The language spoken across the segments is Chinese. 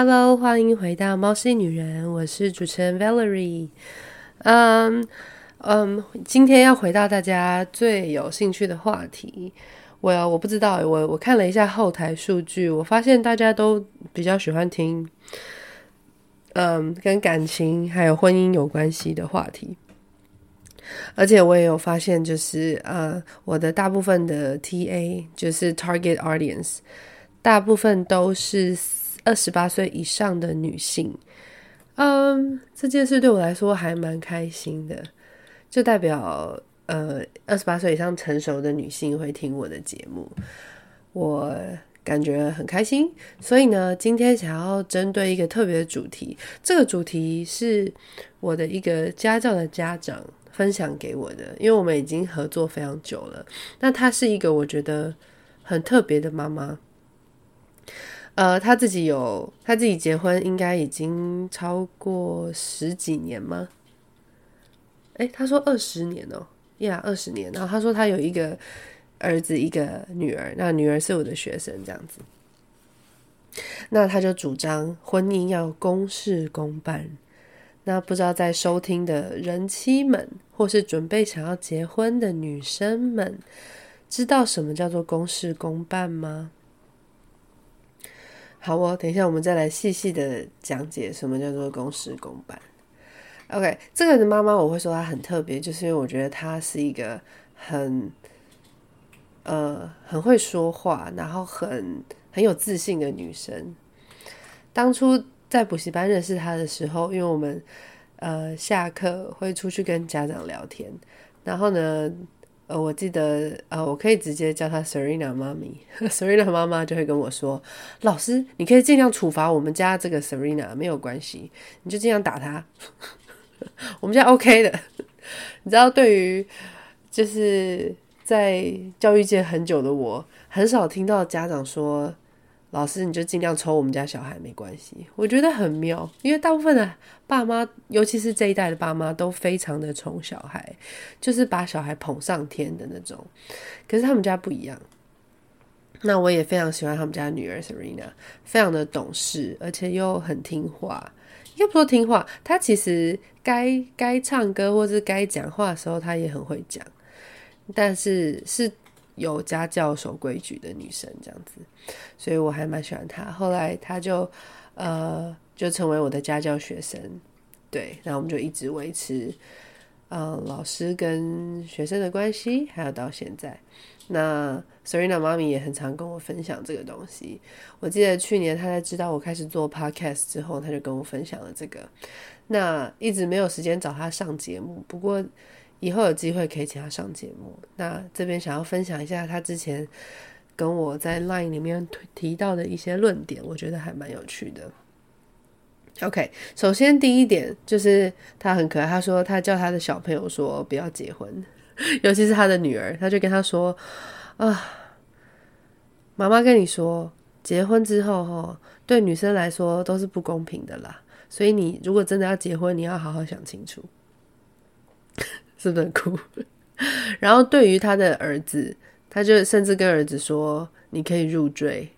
Hello，欢迎回到猫系女人，我是主持人 Valerie。嗯嗯，今天要回到大家最有兴趣的话题。我我不知道，我我看了一下后台数据，我发现大家都比较喜欢听，嗯，跟感情还有婚姻有关系的话题。而且我也有发现，就是呃，我的大部分的 TA 就是 Target Audience，大部分都是。二十八岁以上的女性，嗯，这件事对我来说还蛮开心的，就代表呃，二十八岁以上成熟的女性会听我的节目，我感觉很开心。所以呢，今天想要针对一个特别的主题，这个主题是我的一个家教的家长分享给我的，因为我们已经合作非常久了。那她是一个我觉得很特别的妈妈。呃，他自己有，他自己结婚应该已经超过十几年吗？诶，他说二十年哦，呀，二十年。然后他说他有一个儿子，一个女儿，那女儿是我的学生，这样子。那他就主张婚姻要公事公办。那不知道在收听的人妻们，或是准备想要结婚的女生们，知道什么叫做公事公办吗？好哦，等一下我们再来细细的讲解什么叫做公事公办。OK，这个的妈妈我会说她很特别，就是因为我觉得她是一个很呃很会说话，然后很很有自信的女生。当初在补习班认识她的时候，因为我们呃下课会出去跟家长聊天，然后呢。呃，我记得，呃，我可以直接叫她 Serena 妈咪，Serena 妈妈就会跟我说：“老师，你可以尽量处罚我们家这个 Serena，没有关系，你就尽量打她，我们家 OK 的。”你知道，对于就是在教育界很久的我，很少听到家长说。老师，你就尽量抽我们家小孩没关系，我觉得很妙，因为大部分的爸妈，尤其是这一代的爸妈，都非常的宠小孩，就是把小孩捧上天的那种。可是他们家不一样，那我也非常喜欢他们家女儿 Serena，非常的懂事，而且又很听话。应该不说听话，她其实该该唱歌或是该讲话的时候，她也很会讲，但是是。有家教、守规矩的女生这样子，所以我还蛮喜欢她。后来她就呃就成为我的家教学生，对，然后我们就一直维持呃老师跟学生的关系，还有到现在。那 Serena 妈咪也很常跟我分享这个东西。我记得去年她在知道我开始做 Podcast 之后，她就跟我分享了这个。那一直没有时间找她上节目，不过。以后有机会可以请他上节目。那这边想要分享一下他之前跟我在 Line 里面提到的一些论点，我觉得还蛮有趣的。OK，首先第一点就是他很可爱，他说他叫他的小朋友说不要结婚，尤其是他的女儿，他就跟他说啊，妈妈跟你说，结婚之后哈，对女生来说都是不公平的啦，所以你如果真的要结婚，你要好好想清楚。是不是很酷？然后对于他的儿子，他就甚至跟儿子说：“你可以入赘。”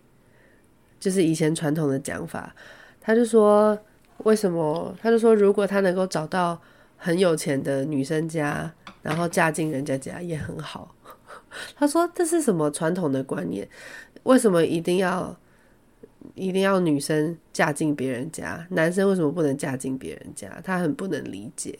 就是以前传统的讲法。他就说：“为什么？”他就说：“如果他能够找到很有钱的女生家，然后嫁进人家家也很好。”他说：“这是什么传统的观念？为什么一定要一定要女生嫁进别人家？男生为什么不能嫁进别人家？他很不能理解。”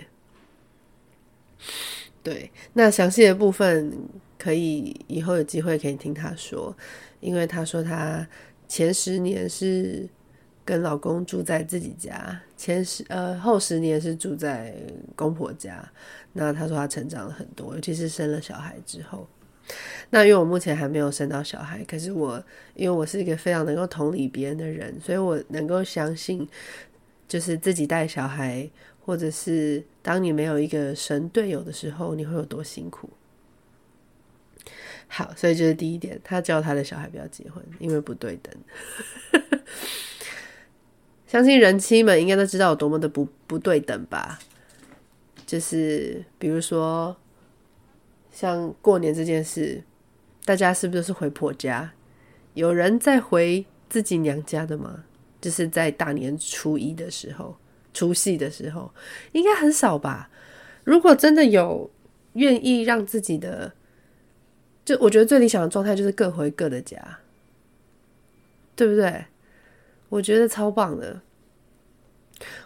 对，那详细的部分可以以后有机会可以听他说，因为他说他前十年是跟老公住在自己家，前十呃后十年是住在公婆家。那他说他成长了很多，尤其是生了小孩之后。那因为我目前还没有生到小孩，可是我因为我是一个非常能够同理别人的人，所以我能够相信，就是自己带小孩。或者是当你没有一个神队友的时候，你会有多辛苦？好，所以这是第一点，他教他的小孩不要结婚，因为不对等。相信人妻们应该都知道有多么的不不对等吧？就是比如说，像过年这件事，大家是不是都是回婆家？有人在回自己娘家的吗？就是在大年初一的时候、除夕的时候，应该很少吧？如果真的有愿意让自己的，就我觉得最理想的状态就是各回各的家，对不对？我觉得超棒的。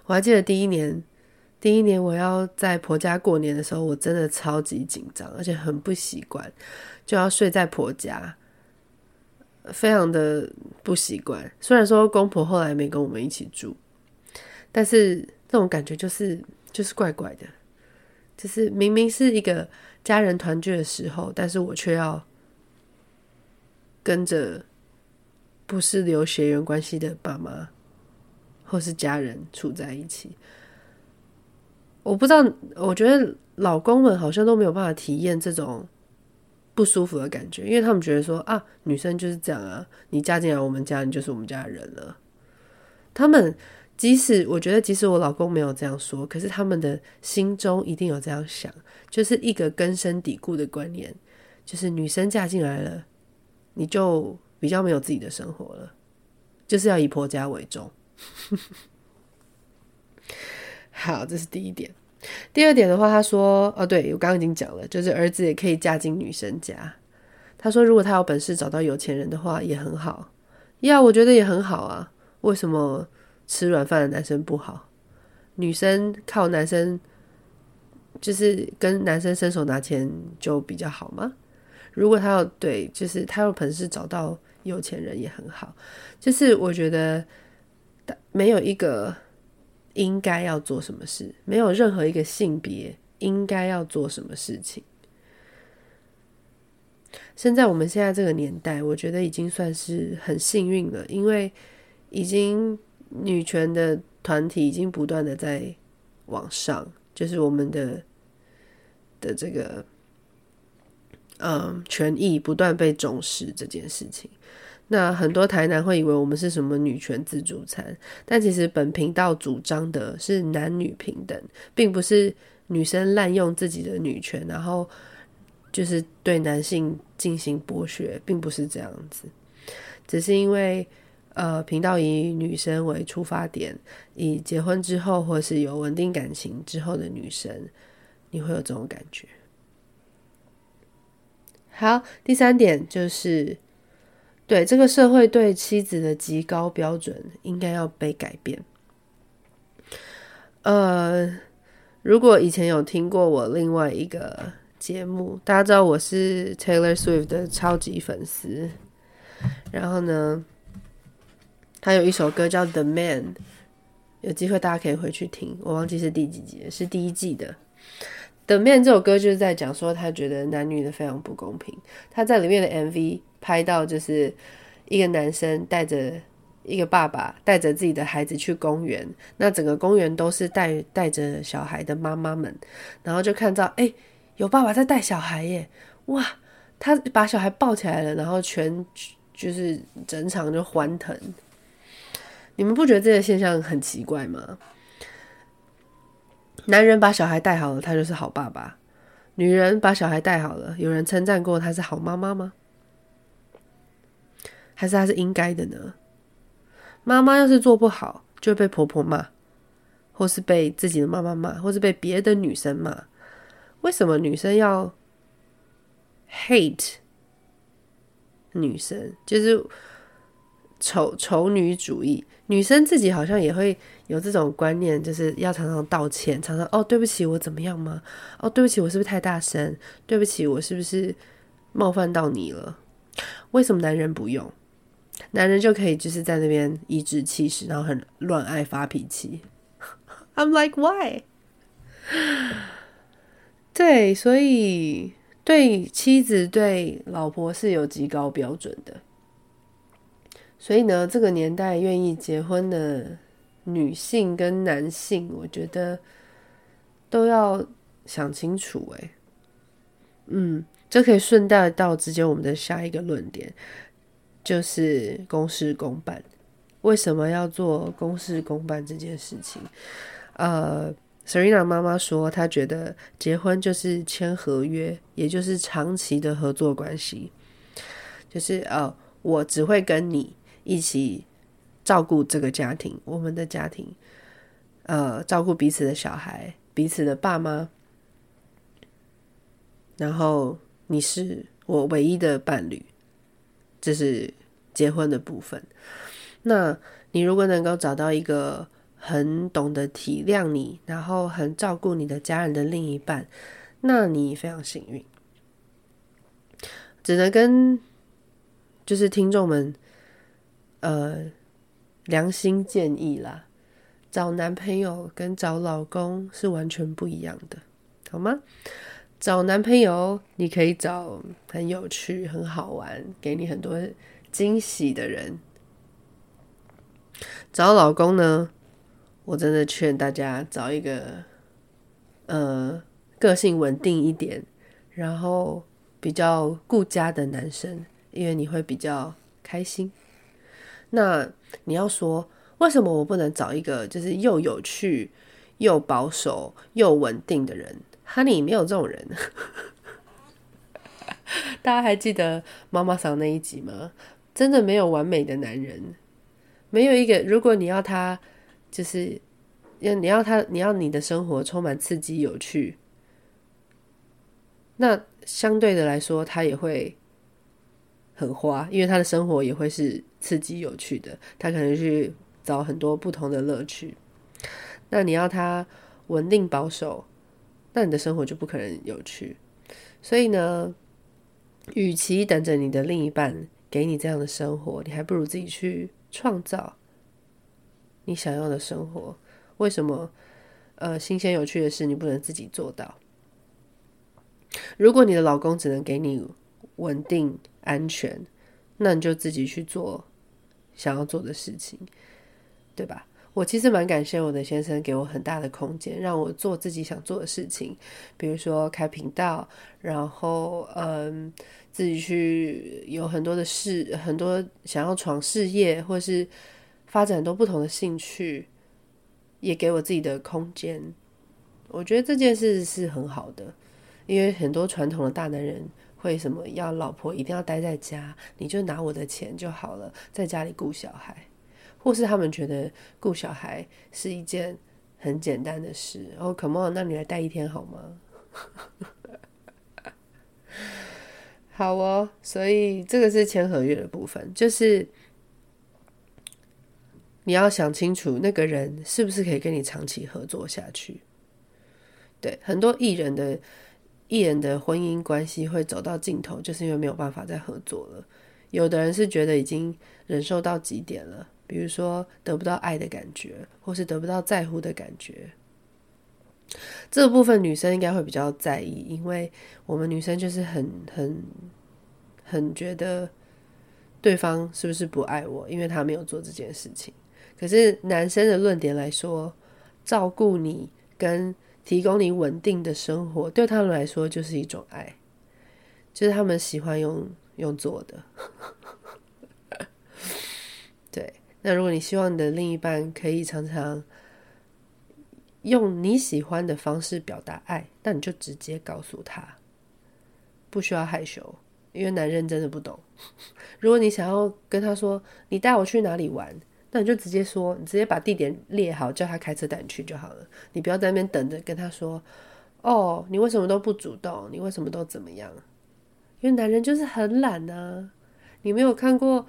我还记得第一年，第一年我要在婆家过年的时候，我真的超级紧张，而且很不习惯，就要睡在婆家，非常的不习惯。虽然说公婆后来没跟我们一起住，但是那种感觉就是就是怪怪的，就是明明是一个家人团聚的时候，但是我却要跟着不是有血缘关系的爸妈。或是家人处在一起，我不知道。我觉得老公们好像都没有办法体验这种不舒服的感觉，因为他们觉得说啊，女生就是这样啊，你嫁进来我们家，你就是我们家的人了。他们即使我觉得，即使我老公没有这样说，可是他们的心中一定有这样想，就是一个根深蒂固的观念，就是女生嫁进来了，你就比较没有自己的生活了，就是要以婆家为重。好，这是第一点。第二点的话，他说：“哦，对，我刚刚已经讲了，就是儿子也可以嫁进女生家。”他说：“如果他有本事找到有钱人的话，也很好。”呀，我觉得也很好啊。为什么吃软饭的男生不好？女生靠男生，就是跟男生伸手拿钱就比较好吗？如果他要对，就是他有本事找到有钱人也很好。就是我觉得。没有一个应该要做什么事，没有任何一个性别应该要做什么事情。现在我们现在这个年代，我觉得已经算是很幸运了，因为已经女权的团体已经不断的在往上，就是我们的的这个嗯权益不断被重视这件事情。那很多台南会以为我们是什么女权自助餐，但其实本频道主张的是男女平等，并不是女生滥用自己的女权，然后就是对男性进行剥削，并不是这样子。只是因为呃，频道以女生为出发点，以结婚之后或是有稳定感情之后的女生，你会有这种感觉。好，第三点就是。对，这个社会对妻子的极高标准应该要被改变。呃，如果以前有听过我另外一个节目，大家知道我是 Taylor Swift 的超级粉丝。然后呢，他有一首歌叫《The Man》，有机会大家可以回去听。我忘记是第几集，是第一季的。《The Man》这首歌就是在讲说，他觉得男女的非常不公平。他在里面的 MV。拍到就是一个男生带着一个爸爸带着自己的孩子去公园，那整个公园都是带带着小孩的妈妈们，然后就看到哎、有爸爸在带小孩耶，哇，他把小孩抱起来了，然后全就是整场就欢腾。你们不觉得这个现象很奇怪吗？男人把小孩带好了，他就是好爸爸；女人把小孩带好了，有人称赞过他是好妈妈吗？还是他是应该的呢？妈妈要是做不好，就被婆婆骂，或是被自己的妈妈骂，或是被别的女生骂。为什么女生要 hate 女生？就是丑丑女主义。女生自己好像也会有这种观念，就是要常常道歉，常常哦，对不起，我怎么样吗？哦，对不起，我是不是太大声？对不起，我是不是冒犯到你了？为什么男人不用？男人就可以就是在那边颐指气使，然后很乱爱发脾气。I'm like why？对，所以对妻子对老婆是有极高标准的。所以呢，这个年代愿意结婚的女性跟男性，我觉得都要想清楚。哎，嗯，这可以顺带到直接我们的下一个论点。就是公事公办，为什么要做公事公办这件事情？呃，Serena 妈妈说，她觉得结婚就是签合约，也就是长期的合作关系。就是呃，我只会跟你一起照顾这个家庭，我们的家庭，呃，照顾彼此的小孩，彼此的爸妈，然后你是我唯一的伴侣，这是结婚的部分。那你如果能够找到一个很懂得体谅你，然后很照顾你的家人的另一半，那你非常幸运。只能跟就是听众们，呃。良心建议啦，找男朋友跟找老公是完全不一样的，好吗？找男朋友你可以找很有趣、很好玩、给你很多惊喜的人。找老公呢，我真的劝大家找一个，呃，个性稳定一点，然后比较顾家的男生，因为你会比较开心。那你要说，为什么我不能找一个就是又有趣又保守又稳定的人？Honey，没有这种人。大家还记得妈妈桑那一集吗？真的没有完美的男人，没有一个。如果你要他，就是要你要他，你要你的生活充满刺激有趣，那相对的来说，他也会。很花，因为他的生活也会是刺激有趣的，他可能去找很多不同的乐趣。那你要他稳定保守，那你的生活就不可能有趣。所以呢，与其等着你的另一半给你这样的生活，你还不如自己去创造你想要的生活。为什么？呃，新鲜有趣的事你不能自己做到？如果你的老公只能给你稳定。安全，那你就自己去做想要做的事情，对吧？我其实蛮感谢我的先生给我很大的空间，让我做自己想做的事情，比如说开频道，然后嗯，自己去有很多的事，很多想要闯事业，或是发展很多不同的兴趣，也给我自己的空间。我觉得这件事是很好的，因为很多传统的大男人。为什么要老婆一定要待在家？你就拿我的钱就好了，在家里顾小孩，或是他们觉得顾小孩是一件很简单的事。哦，come on，那你来带一天好吗？好哦，所以这个是签合约的部分，就是你要想清楚那个人是不是可以跟你长期合作下去。对，很多艺人的。艺人的婚姻关系会走到尽头，就是因为没有办法再合作了。有的人是觉得已经忍受到极点了，比如说得不到爱的感觉，或是得不到在乎的感觉。这部分女生应该会比较在意，因为我们女生就是很很很觉得对方是不是不爱我，因为他没有做这件事情。可是男生的论点来说，照顾你跟提供你稳定的生活，对他们来说就是一种爱，就是他们喜欢用用做的。对，那如果你希望你的另一半可以常常用你喜欢的方式表达爱，那你就直接告诉他，不需要害羞，因为男人真的不懂。如果你想要跟他说，你带我去哪里玩？那你就直接说，你直接把地点列好，叫他开车带你去就好了。你不要在那边等着跟他说，哦，你为什么都不主动？你为什么都怎么样？因为男人就是很懒啊。你没有看过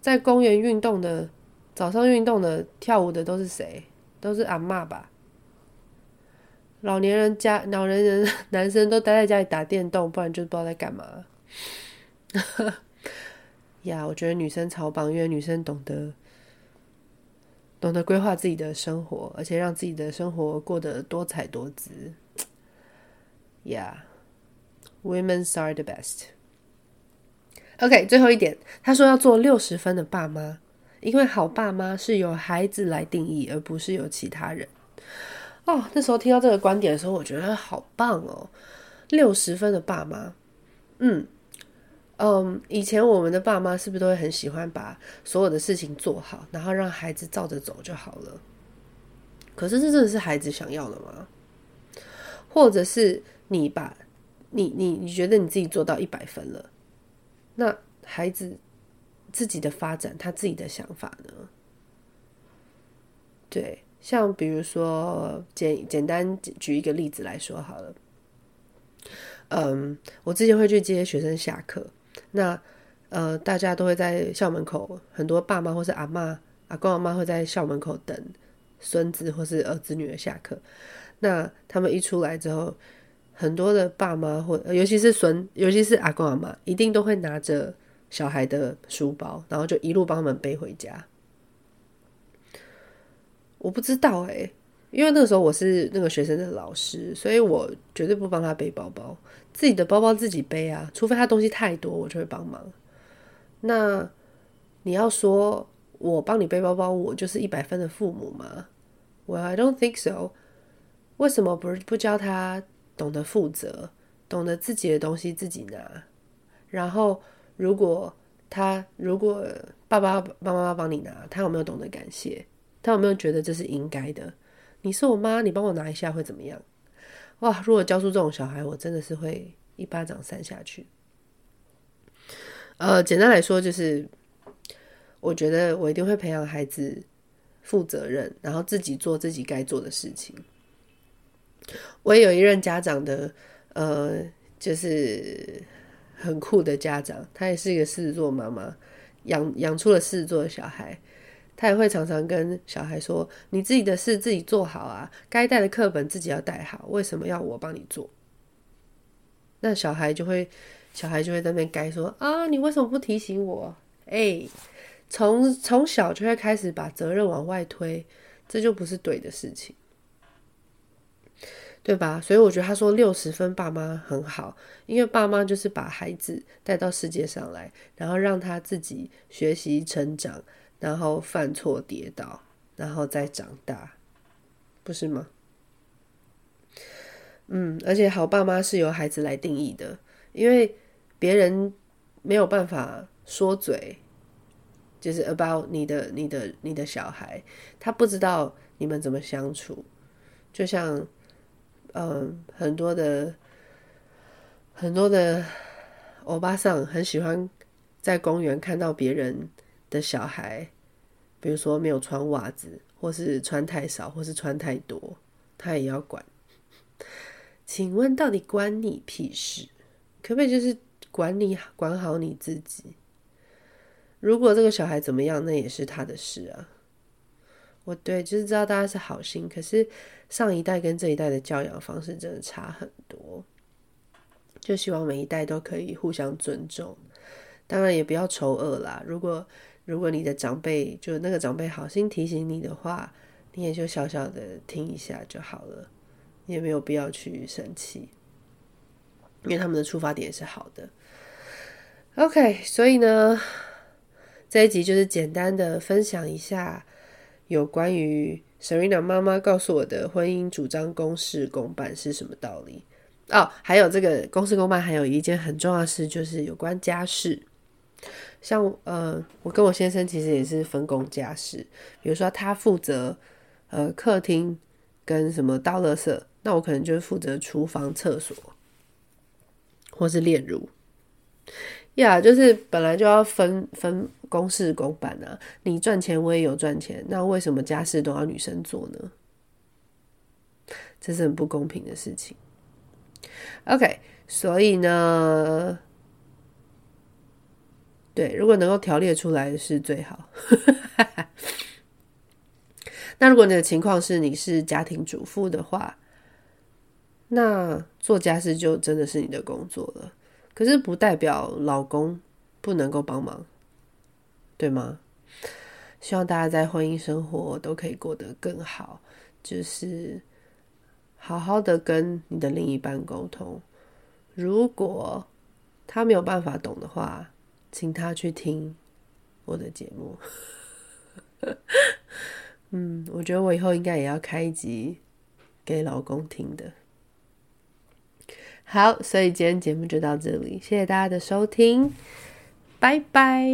在公园运动的、早上运动的、跳舞的都是谁？都是阿嬷吧？老年人家、老年人、男生都待在家里打电动，不然就不知道在干嘛。呀，yeah, 我觉得女生超棒，因为女生懂得。懂得规划自己的生活，而且让自己的生活过得多彩多姿。Yeah, women are the best. OK，最后一点，他说要做六十分的爸妈，因为好爸妈是由孩子来定义，而不是由其他人。哦，那时候听到这个观点的时候，我觉得好棒哦，六十分的爸妈，嗯。嗯以前我们的爸妈是不是都会很喜欢把所有的事情做好，然后让孩子照着走就好了？可是这真的是孩子想要的吗？或者是你把你你你觉得你自己做到一百分了，那孩子自己的发展，他自己的想法呢？对，像比如说简简单举一个例子来说好了。嗯，我之前会去接学生下课，那呃，大家都会在校门口，很多爸妈或是阿嬷、阿公、阿嬷会在校门口等孙子或是儿子女儿下课。那他们一出来之后，很多的爸妈或尤其是孙，尤其是阿公阿嬷，一定都会拿着小孩的书包，然后就一路帮他们背回家。我不知道欸。因为那个时候我是那个学生的老师，所以我绝对不帮他背包包，自己的包包自己背啊，除非他东西太多，我就会帮忙。那你要说我帮你背包包，我就是一百分的父母吗？Well, I don't think so。为什么不是不教他懂得负责，懂得自己的东西自己拿？然后如果他如果爸爸爸妈妈帮你拿，他有没有懂得感谢？他有没有觉得这是应该的？你是我妈，你帮我拿一下会怎么样？哇！如果教出这种小孩，我真的是会一巴掌扇下去。呃，简单来说就是，我觉得我一定会培养孩子负责任，然后自己做自己该做的事情。我也有一任家长的，呃，就是很酷的家长，他也是一个狮子座妈妈，养养出了狮子座的小孩。他也会常常跟小孩说：“你自己的事自己做好啊，该带的课本自己要带好，为什么要我帮你做？”那小孩就会，小孩就会在那边该说：“啊，你为什么不提醒我？”哎，从从小就会开始把责任往外推，这就不是对的事情，对吧？所以我觉得他说六十分爸妈很好，因为爸妈就是把孩子带到世界上来，然后让他自己学习成长。然后犯错跌倒，然后再长大，不是吗？嗯，而且好爸妈是由孩子来定义的，因为别人没有办法说嘴，就是 about 你的、你的、你的小孩，他不知道你们怎么相处。就像，嗯，很多的很多的欧巴桑很喜欢在公园看到别人的小孩。比如说没有穿袜子，或是穿太少，或是穿太多，他也要管。请问到底关你屁事？可不可以就是管理管好你自己？如果这个小孩怎么样，那也是他的事啊。我对，就是知道大家是好心，可是上一代跟这一代的教养方式真的差很多。就希望每一代都可以互相尊重，当然也不要丑恶啦。如果如果你的长辈就那个长辈好心提醒你的话，你也就小小的听一下就好了，你也没有必要去生气，因为他们的出发点是好的。OK，所以呢，这一集就是简单的分享一下有关于 Serena 妈妈告诉我的婚姻主张公事公办是什么道理哦。还有这个公事公办，还有一件很重要的事，就是有关家事。像呃，我跟我先生其实也是分工家事，比如说他负责呃客厅跟什么倒垃圾，那我可能就是负责厨房、厕所，或是炼乳。呀、就是本来就要分分公事公办啊，你赚钱我也有赚钱，那为什么家事都要女生做呢？这是很不公平的事情。OK，所以呢。对，如果能够条列出来是最好。那如果你的情况是你是家庭主妇的话，那做家事就真的是你的工作了。可是不代表老公不能够帮忙，对吗？希望大家在婚姻生活都可以过得更好，就是好好的跟你的另一半沟通。如果他没有办法懂的话，请他去听我的节目。嗯，我觉得我以后应该也要开一集给老公听的。好，所以今天节目就到这里，谢谢大家的收听，拜拜。